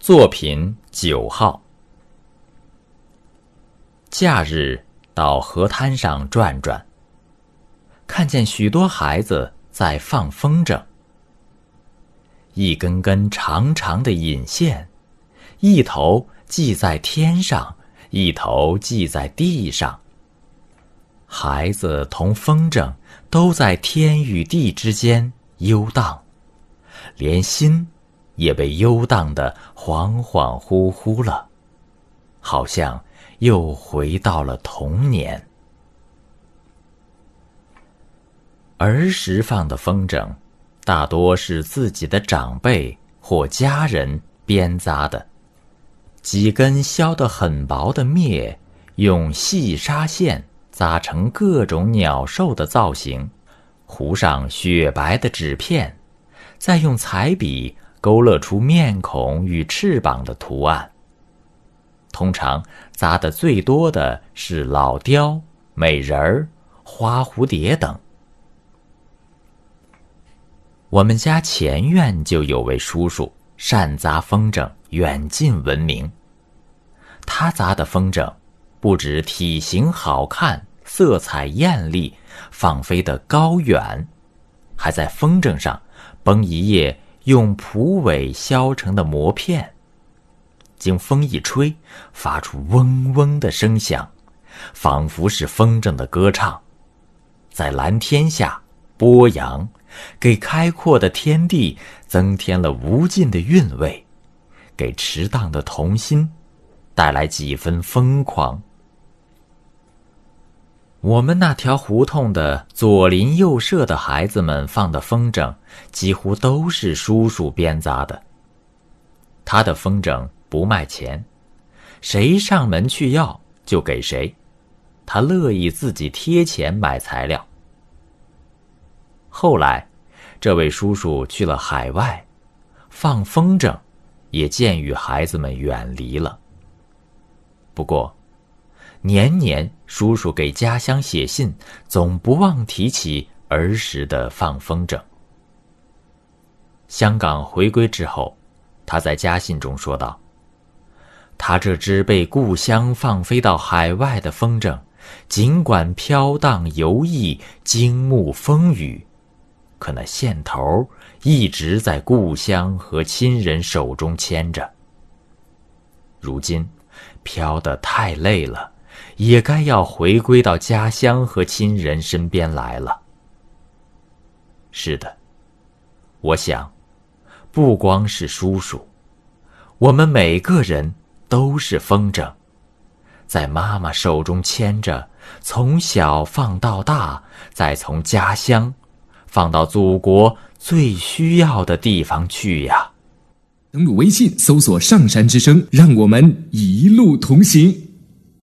作品九号。假日到河滩上转转，看见许多孩子在放风筝。一根根长长的引线，一头系在天上，一头系在地上。孩子同风筝都在天与地之间游荡，连心。也被悠荡的恍恍惚惚了，好像又回到了童年。儿时放的风筝，大多是自己的长辈或家人编扎的，几根削得很薄的篾，用细纱线扎成各种鸟兽的造型，糊上雪白的纸片，再用彩笔。勾勒出面孔与翅膀的图案。通常扎的最多的是老雕、美人儿、花蝴蝶等。我们家前院就有位叔叔，善扎风筝，远近闻名。他扎的风筝，不止体型好看、色彩艳丽、放飞的高远，还在风筝上绷一叶。用蒲苇削成的膜片，经风一吹，发出嗡嗡的声响，仿佛是风筝的歌唱，在蓝天下播扬，给开阔的天地增添了无尽的韵味，给迟荡的童心带来几分疯狂。我们那条胡同的左邻右舍的孩子们放的风筝，几乎都是叔叔编扎的。他的风筝不卖钱，谁上门去要就给谁，他乐意自己贴钱买材料。后来，这位叔叔去了海外，放风筝，也渐与孩子们远离了。不过，年年，叔叔给家乡写信，总不忘提起儿时的放风筝。香港回归之后，他在家信中说道：“他这只被故乡放飞到海外的风筝，尽管飘荡游弋，惊目风雨，可那线头一直在故乡和亲人手中牵着。如今，飘得太累了。”也该要回归到家乡和亲人身边来了。是的，我想，不光是叔叔，我们每个人都是风筝，在妈妈手中牵着，从小放到大，再从家乡放到祖国最需要的地方去呀。登录微信，搜索“上山之声”，让我们一路同行。